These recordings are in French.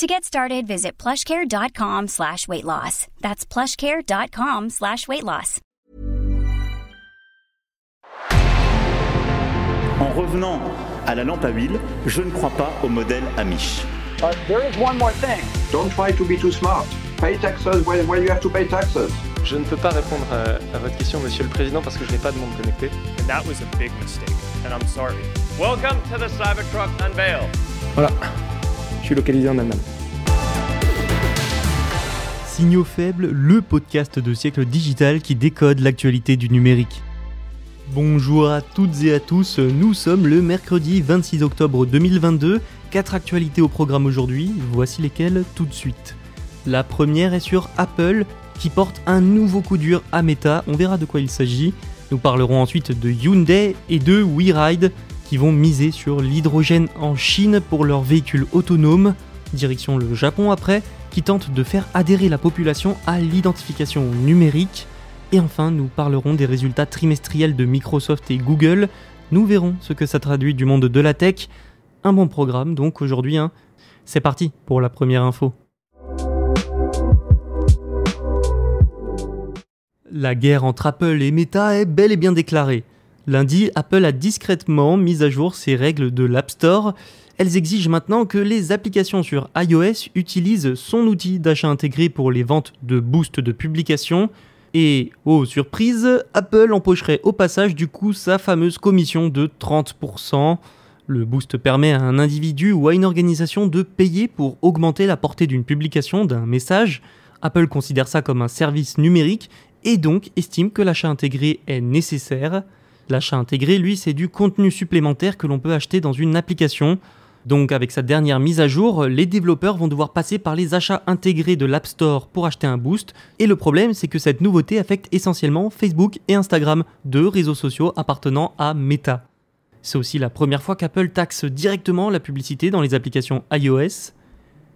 To get started, visit plushcare.com slash weight loss. That's plushcare.com slash weight loss. En revenant à la lampe à huile, je ne crois pas au modèle Amish. But there is one more thing. Don't try to be too smart. Pay taxes when, when you have to pay taxes. Je ne peux pas répondre à, à votre question, Monsieur le Président, parce que je n'ai pas de monde connecté. And that was a big mistake, and I'm sorry. Welcome to the Cybertruck Unveil. Voilà, localisé en Allemagne. Signaux faibles, le podcast de siècle digital qui décode l'actualité du numérique. Bonjour à toutes et à tous, nous sommes le mercredi 26 octobre 2022, quatre actualités au programme aujourd'hui, voici lesquelles tout de suite. La première est sur Apple qui porte un nouveau coup dur à Meta, on verra de quoi il s'agit. Nous parlerons ensuite de Hyundai et de WeRide qui vont miser sur l'hydrogène en Chine pour leurs véhicules autonomes, direction le Japon après, qui tente de faire adhérer la population à l'identification numérique. Et enfin, nous parlerons des résultats trimestriels de Microsoft et Google. Nous verrons ce que ça traduit du monde de la tech. Un bon programme donc aujourd'hui. Hein. C'est parti pour la première info. La guerre entre Apple et Meta est bel et bien déclarée. Lundi, Apple a discrètement mis à jour ses règles de l'App Store. Elles exigent maintenant que les applications sur iOS utilisent son outil d'achat intégré pour les ventes de boost de publication. Et, oh surprise, Apple empocherait au passage du coup sa fameuse commission de 30%. Le boost permet à un individu ou à une organisation de payer pour augmenter la portée d'une publication, d'un message. Apple considère ça comme un service numérique et donc estime que l'achat intégré est nécessaire. L'achat intégré, lui, c'est du contenu supplémentaire que l'on peut acheter dans une application. Donc avec sa dernière mise à jour, les développeurs vont devoir passer par les achats intégrés de l'App Store pour acheter un boost. Et le problème, c'est que cette nouveauté affecte essentiellement Facebook et Instagram, deux réseaux sociaux appartenant à Meta. C'est aussi la première fois qu'Apple taxe directement la publicité dans les applications iOS.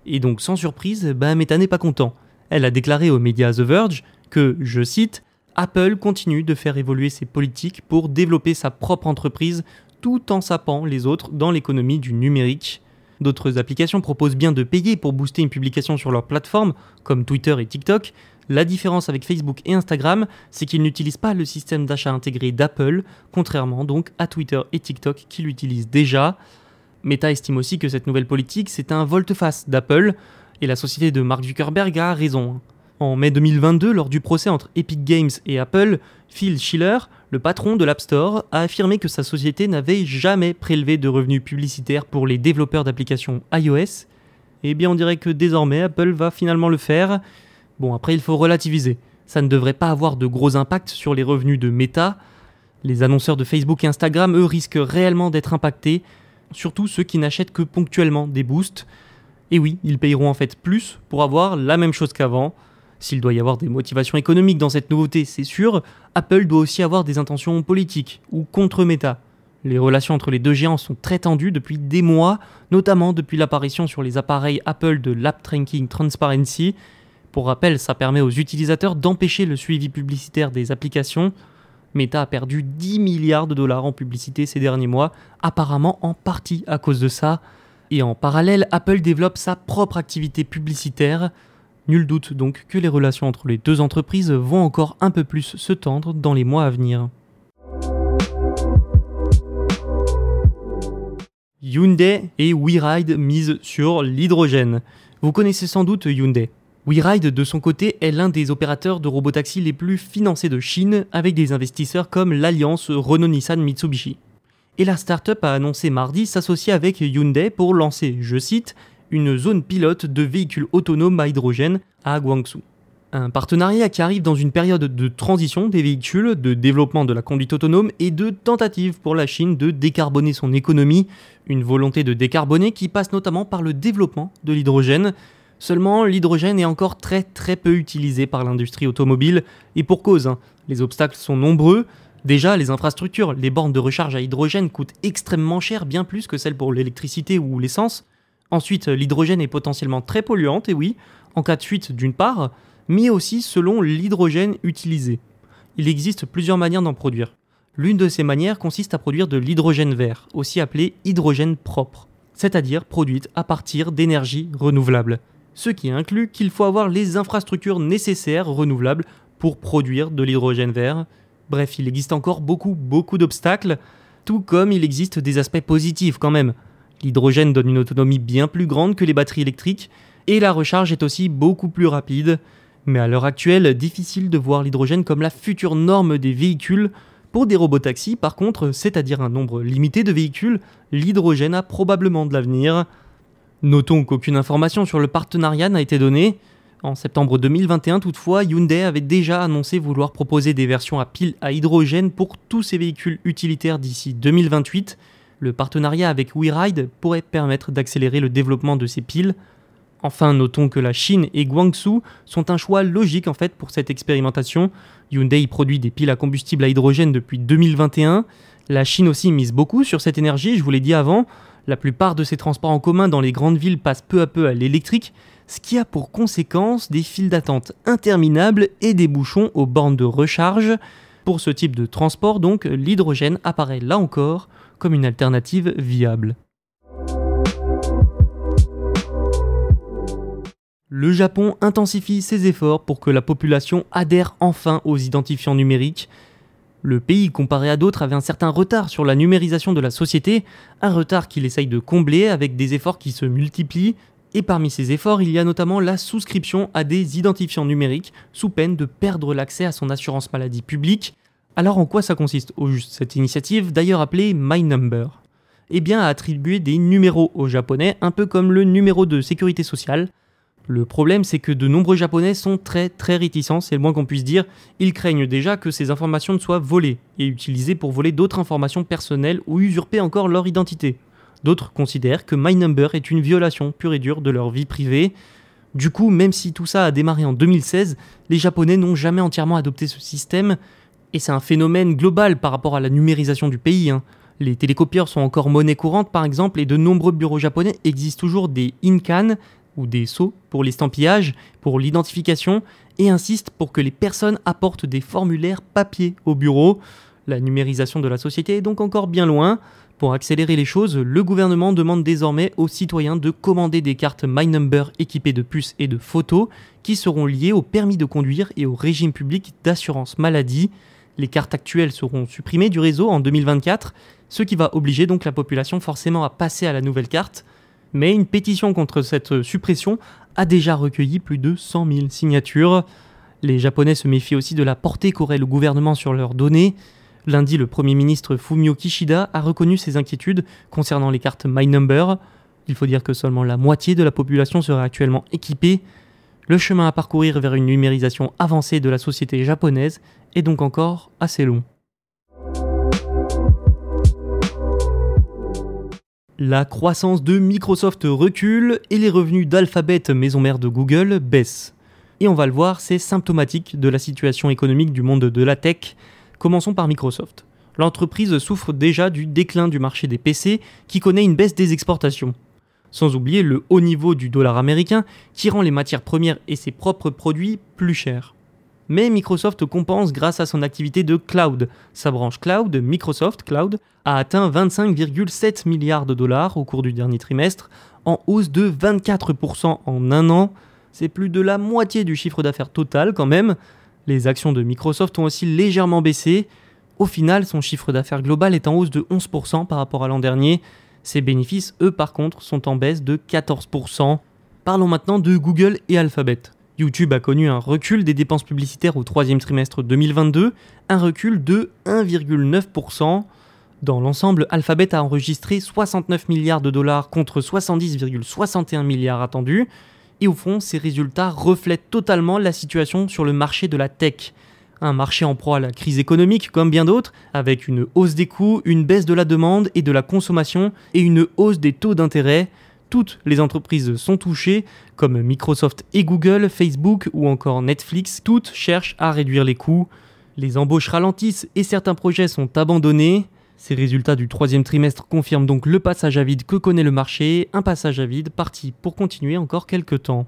Et donc sans surprise, bah, Meta n'est pas content. Elle a déclaré aux médias The Verge que, je cite, Apple continue de faire évoluer ses politiques pour développer sa propre entreprise tout en sapant les autres dans l'économie du numérique. D'autres applications proposent bien de payer pour booster une publication sur leur plateforme, comme Twitter et TikTok. La différence avec Facebook et Instagram, c'est qu'ils n'utilisent pas le système d'achat intégré d'Apple, contrairement donc à Twitter et TikTok qui l'utilisent déjà. Meta estime aussi que cette nouvelle politique, c'est un volte-face d'Apple, et la société de Mark Zuckerberg a raison. En mai 2022, lors du procès entre Epic Games et Apple, Phil Schiller, le patron de l'App Store, a affirmé que sa société n'avait jamais prélevé de revenus publicitaires pour les développeurs d'applications iOS. Eh bien, on dirait que désormais, Apple va finalement le faire. Bon, après, il faut relativiser. Ça ne devrait pas avoir de gros impact sur les revenus de Meta. Les annonceurs de Facebook et Instagram, eux, risquent réellement d'être impactés, surtout ceux qui n'achètent que ponctuellement des boosts. Et oui, ils payeront en fait plus pour avoir la même chose qu'avant. S'il doit y avoir des motivations économiques dans cette nouveauté, c'est sûr, Apple doit aussi avoir des intentions politiques ou contre Meta. Les relations entre les deux géants sont très tendues depuis des mois, notamment depuis l'apparition sur les appareils Apple de l'App Tracking Transparency. Pour rappel, ça permet aux utilisateurs d'empêcher le suivi publicitaire des applications. Meta a perdu 10 milliards de dollars en publicité ces derniers mois, apparemment en partie à cause de ça. Et en parallèle, Apple développe sa propre activité publicitaire. Nul doute donc que les relations entre les deux entreprises vont encore un peu plus se tendre dans les mois à venir. Hyundai et WeRide misent sur l'hydrogène. Vous connaissez sans doute Hyundai. WeRide, de son côté, est l'un des opérateurs de robotaxi les plus financés de Chine, avec des investisseurs comme l'alliance Renault-Nissan-Mitsubishi. Et la startup a annoncé mardi s'associer avec Hyundai pour lancer, je cite, une zone pilote de véhicules autonomes à hydrogène à Guangzhou. Un partenariat qui arrive dans une période de transition des véhicules, de développement de la conduite autonome et de tentative pour la Chine de décarboner son économie, une volonté de décarboner qui passe notamment par le développement de l'hydrogène. Seulement, l'hydrogène est encore très très peu utilisé par l'industrie automobile, et pour cause, hein. les obstacles sont nombreux. Déjà, les infrastructures, les bornes de recharge à hydrogène coûtent extrêmement cher, bien plus que celles pour l'électricité ou l'essence. Ensuite, l'hydrogène est potentiellement très polluante, et oui, en cas de fuite d'une part, mais aussi selon l'hydrogène utilisé. Il existe plusieurs manières d'en produire. L'une de ces manières consiste à produire de l'hydrogène vert, aussi appelé hydrogène propre, c'est-à-dire produite à partir d'énergie renouvelable ce qui inclut qu'il faut avoir les infrastructures nécessaires renouvelables pour produire de l'hydrogène vert. Bref, il existe encore beaucoup, beaucoup d'obstacles, tout comme il existe des aspects positifs quand même. L'hydrogène donne une autonomie bien plus grande que les batteries électriques, et la recharge est aussi beaucoup plus rapide. Mais à l'heure actuelle, difficile de voir l'hydrogène comme la future norme des véhicules. Pour des robotaxis, par contre, c'est-à-dire un nombre limité de véhicules, l'hydrogène a probablement de l'avenir. Notons qu'aucune information sur le partenariat n'a été donnée. En septembre 2021, toutefois, Hyundai avait déjà annoncé vouloir proposer des versions à pile à hydrogène pour tous ses véhicules utilitaires d'ici 2028. Le partenariat avec WeRide pourrait permettre d'accélérer le développement de ces piles. Enfin, notons que la Chine et Guangzhou sont un choix logique en fait pour cette expérimentation. Hyundai produit des piles à combustible à hydrogène depuis 2021. La Chine aussi mise beaucoup sur cette énergie, je vous l'ai dit avant. La plupart de ces transports en commun dans les grandes villes passent peu à peu à l'électrique, ce qui a pour conséquence des files d'attente interminables et des bouchons aux bornes de recharge. Pour ce type de transport, donc, l'hydrogène apparaît là encore comme une alternative viable. Le Japon intensifie ses efforts pour que la population adhère enfin aux identifiants numériques le pays, comparé à d'autres, avait un certain retard sur la numérisation de la société, un retard qu'il essaye de combler avec des efforts qui se multiplient, et parmi ces efforts, il y a notamment la souscription à des identifiants numériques, sous peine de perdre l'accès à son assurance maladie publique. Alors en quoi ça consiste au juste cette initiative, d'ailleurs appelée My Number? Eh bien à attribuer des numéros aux japonais, un peu comme le numéro de sécurité sociale, le problème, c'est que de nombreux Japonais sont très très réticents, c'est le moins qu'on puisse dire. Ils craignent déjà que ces informations ne soient volées et utilisées pour voler d'autres informations personnelles ou usurper encore leur identité. D'autres considèrent que My Number est une violation pure et dure de leur vie privée. Du coup, même si tout ça a démarré en 2016, les Japonais n'ont jamais entièrement adopté ce système, et c'est un phénomène global par rapport à la numérisation du pays. Hein. Les télécopieurs sont encore monnaie courante par exemple, et de nombreux bureaux japonais existent toujours des INCAN, ou des sceaux pour l'estampillage, pour l'identification, et insiste pour que les personnes apportent des formulaires papier au bureau. La numérisation de la société est donc encore bien loin. Pour accélérer les choses, le gouvernement demande désormais aux citoyens de commander des cartes My Number équipées de puces et de photos qui seront liées au permis de conduire et au régime public d'assurance maladie. Les cartes actuelles seront supprimées du réseau en 2024, ce qui va obliger donc la population forcément à passer à la nouvelle carte mais une pétition contre cette suppression a déjà recueilli plus de 100 000 signatures. Les Japonais se méfient aussi de la portée qu'aurait le gouvernement sur leurs données. Lundi, le Premier ministre Fumio Kishida a reconnu ses inquiétudes concernant les cartes My Number. Il faut dire que seulement la moitié de la population serait actuellement équipée. Le chemin à parcourir vers une numérisation avancée de la société japonaise est donc encore assez long. La croissance de Microsoft recule et les revenus d'Alphabet, maison mère de Google, baissent. Et on va le voir, c'est symptomatique de la situation économique du monde de la tech. Commençons par Microsoft. L'entreprise souffre déjà du déclin du marché des PC qui connaît une baisse des exportations. Sans oublier le haut niveau du dollar américain qui rend les matières premières et ses propres produits plus chers mais Microsoft compense grâce à son activité de cloud. Sa branche cloud, Microsoft Cloud, a atteint 25,7 milliards de dollars au cours du dernier trimestre, en hausse de 24% en un an. C'est plus de la moitié du chiffre d'affaires total quand même. Les actions de Microsoft ont aussi légèrement baissé. Au final, son chiffre d'affaires global est en hausse de 11% par rapport à l'an dernier. Ses bénéfices, eux, par contre, sont en baisse de 14%. Parlons maintenant de Google et Alphabet. YouTube a connu un recul des dépenses publicitaires au troisième trimestre 2022, un recul de 1,9%. Dans l'ensemble, Alphabet a enregistré 69 milliards de dollars contre 70,61 milliards attendus. Et au fond, ces résultats reflètent totalement la situation sur le marché de la tech. Un marché en proie à la crise économique comme bien d'autres, avec une hausse des coûts, une baisse de la demande et de la consommation et une hausse des taux d'intérêt toutes les entreprises sont touchées, comme Microsoft et Google, Facebook ou encore Netflix, toutes cherchent à réduire les coûts. Les embauches ralentissent et certains projets sont abandonnés. Ces résultats du troisième trimestre confirment donc le passage à vide que connaît le marché, un passage à vide parti pour continuer encore quelques temps.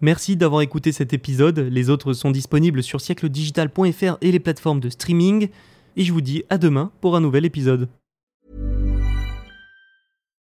Merci d'avoir écouté cet épisode, les autres sont disponibles sur siècledigital.fr et les plateformes de streaming, et je vous dis à demain pour un nouvel épisode.